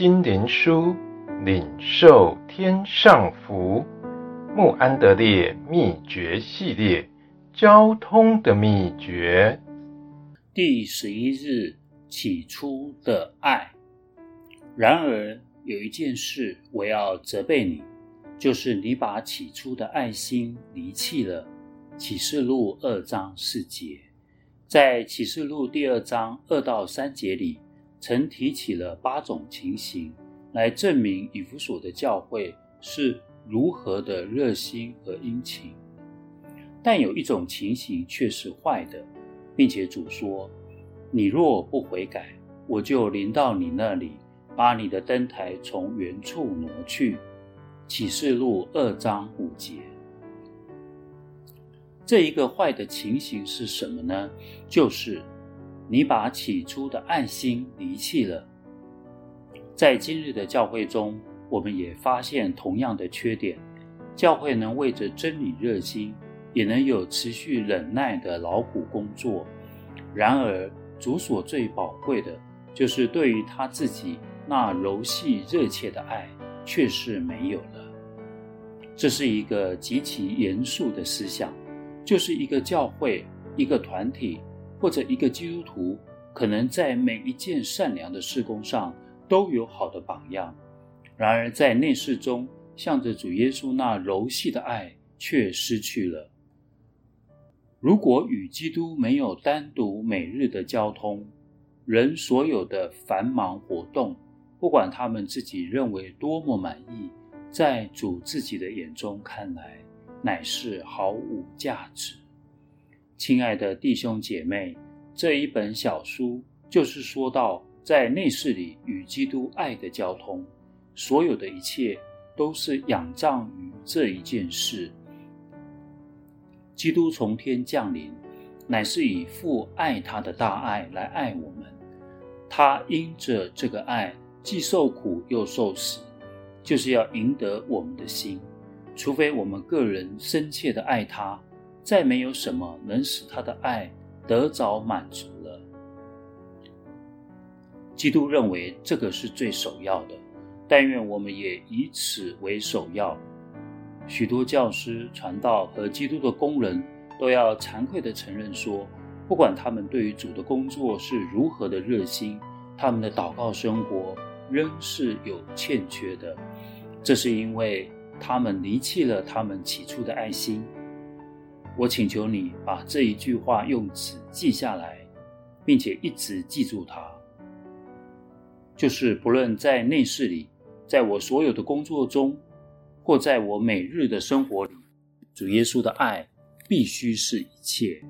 心灵书，领受天上福。穆安德烈秘诀系列，交通的秘诀。第十一日，起初的爱。然而有一件事我要责备你，就是你把起初的爱心离弃了。启示录二章四节，在启示录第二章二到三节里，曾提起了八种情形，来证明以弗所的教会是如何的热心和殷勤。但有一种情形却是坏的，并且主说：“你若不悔改，我就临到你那里，把你的灯台从原处挪去。”启示录二章五节。这一个坏的情形是什么呢？就是你把起初的爱心离弃了。在今日的教会中，我们也发现同样的缺点。教会能为着真理热心，也能有持续忍耐的劳苦工作。然而，主所最宝贵的，就是对于他自己那柔细热切的爱，却是没有了。这是一个极其严肃的思想。就是一个教会、一个团体或者一个基督徒，可能在每一件善良的事工上都有好的榜样，然而在内室中，向着主耶稣那柔细的爱却失去了。如果与基督没有单独每日的交通，人所有的繁忙活动，不管他们自己认为多么满意，在主自己的眼中看来，乃是毫无价值。亲爱的弟兄姐妹，这一本小书就是说到，在内室里与基督爱的交通，所有的一切都是仰仗于这一件事。基督从天降临，乃是以父爱他的大爱来爱我们。他因着这个爱，既受苦又受死，就是要赢得我们的心。除非我们个人深切的爱他，再没有什么能使他的爱得着满足了。基督认为这个是最首要的，但愿我们也以此为首要。许多教师、传道和基督的工人都要惭愧地承认说，不管他们对于主的工作是如何的热心，他们的祷告生活仍是有欠缺的。这是因为。他们离弃了他们起初的爱心。我请求你把这一句话用纸记下来，并且一直记住它。就是不论在内室里，在我所有的工作中，或在我每日的生活里，主耶稣的爱必须是一切。